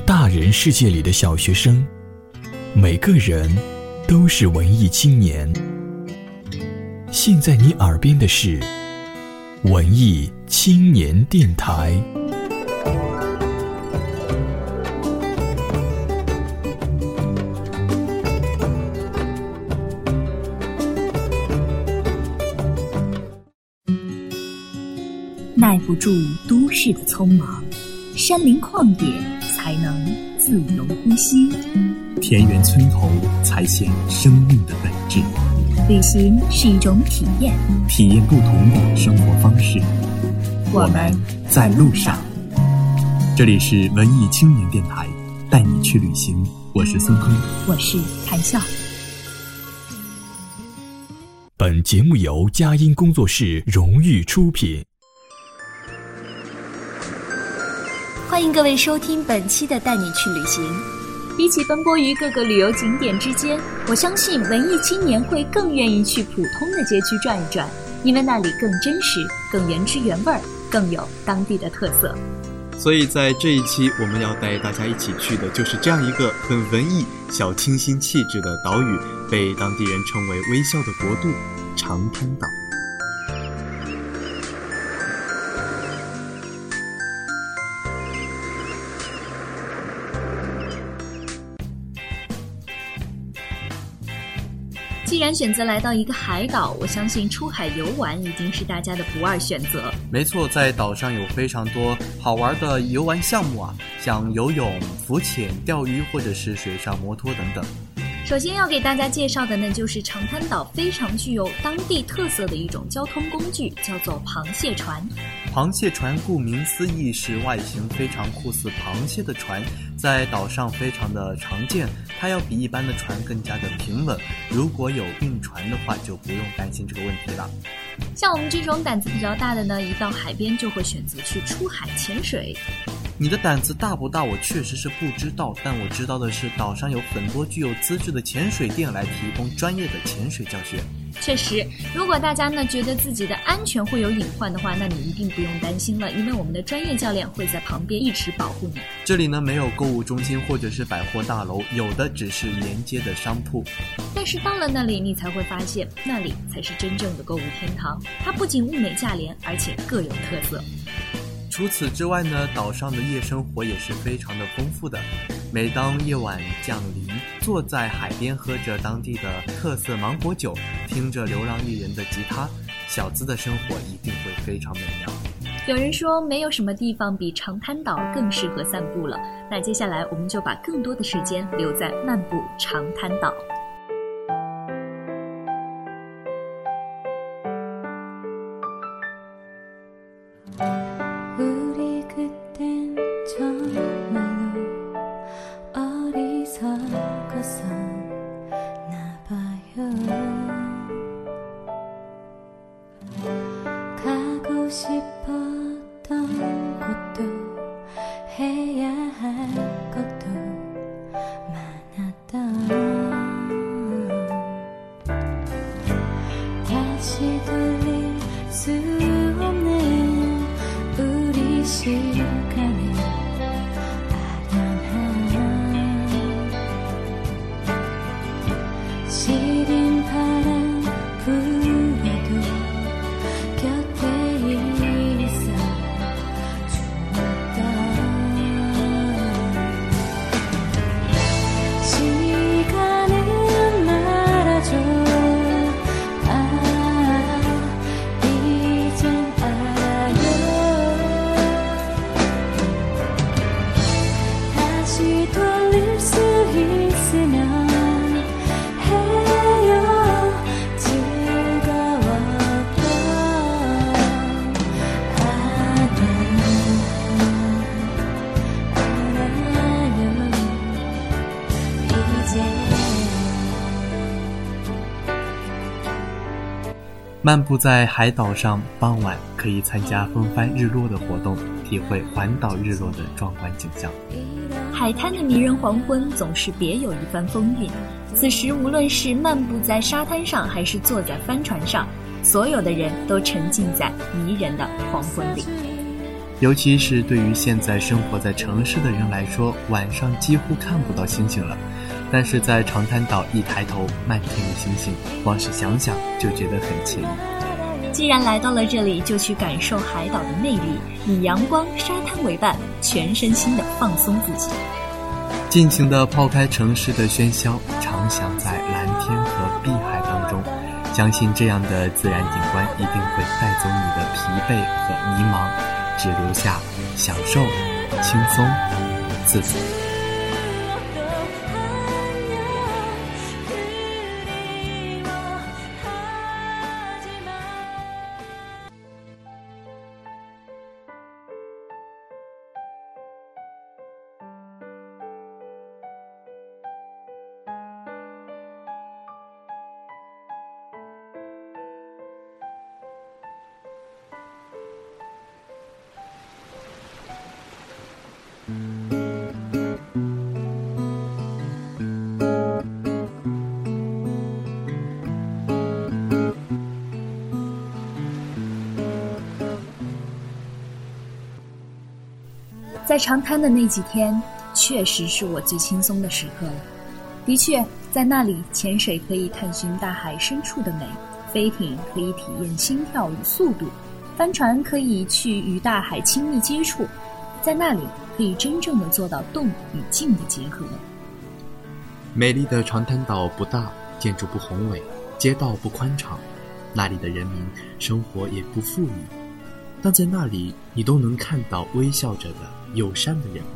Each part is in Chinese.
大人世界里的小学生，每个人都是文艺青年。现在你耳边的是文艺青年电台。耐不住都市的匆忙，山林旷野才能自由呼吸，田园村头才显生命的本质。旅行是一种体验，体验不同的生活方式。我们在路上。这里是文艺青年电台，带你去旅行。我是孙坤，我是谭笑。本节目由佳音工作室荣誉出品。欢迎各位收听本期的《带你去旅行》。比起奔波于各个旅游景点之间，我相信文艺青年会更愿意去普通的街区转一转，因为那里更真实、更原汁原味儿，更有当地的特色。所以在这一期，我们要带大家一起去的就是这样一个很文艺、小清新气质的岛屿，被当地人称为“微笑的国度”——长滩岛。既然选择来到一个海岛，我相信出海游玩一定是大家的不二选择。没错，在岛上有非常多好玩的游玩项目啊，像游泳、浮潜、钓鱼，或者是水上摩托等等。首先要给大家介绍的呢，就是长滩岛非常具有当地特色的一种交通工具，叫做螃蟹船。螃蟹船顾名思义是外形非常酷似螃蟹的船，在岛上非常的常见。它要比一般的船更加的平稳。如果有晕船的话，就不用担心这个问题了。像我们这种胆子比较大的呢，一到海边就会选择去出海潜水。你的胆子大不大？我确实是不知道，但我知道的是，岛上有很多具有资质的潜水店来提供专业的潜水教学。确实，如果大家呢觉得自己的安全会有隐患的话，那你一定不用担心了，因为我们的专业教练会在旁边一直保护你。这里呢没有购物中心或者是百货大楼，有的只是沿街的商铺。但是到了那里，你才会发现，那里才是真正的购物天堂。它不仅物美价廉，而且各有特色。除此之外呢，岛上的夜生活也是非常的丰富的。每当夜晚降临，坐在海边喝着当地的特色芒果酒，听着流浪艺人的吉他，小资的生活一定会非常美妙。有人说，没有什么地方比长滩岛更适合散步了。那接下来，我们就把更多的时间留在漫步长滩岛。色几点漫步在海岛上，傍晚可以参加风帆日落的活动，体会环岛日落的壮观景象。海滩的迷人黄昏总是别有一番风韵。此时，无论是漫步在沙滩上，还是坐在帆船上，所有的人都沉浸在迷人的黄昏里。尤其是对于现在生活在城市的人来说，晚上几乎看不到星星了。但是在长滩岛一抬头，漫天的星星，光是想想就觉得很惬意。既然来到了这里，就去感受海岛的魅力，以阳光、沙滩为伴，全身心的放松自己，尽情的抛开城市的喧嚣，畅想在蓝天和碧海当中。相信这样的自然景观一定会带走你的疲惫和迷茫，只留下享受、轻松、自在。在长滩的那几天，确实是我最轻松的时刻了。的确，在那里潜水可以探寻大海深处的美，飞艇可以体验心跳与速度，帆船可以去与大海亲密接触，在那里可以真正的做到动与静的结合。美丽的长滩岛不大，建筑不宏伟，街道不宽敞，那里的人民生活也不富裕，但在那里你都能看到微笑着的。友善的人们，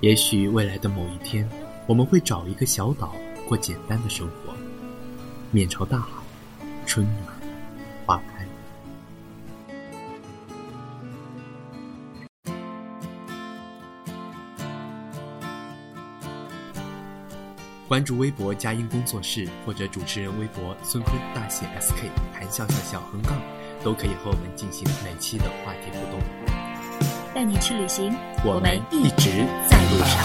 也许未来的某一天，我们会找一个小岛过简单的生活，面朝大海，春暖花开。关注微博佳音工作室或者主持人微博孙坤大写 SK 谈笑笑小横杠，都可以和我们进行每期的话题互动。带你去旅行，我们一直在路上。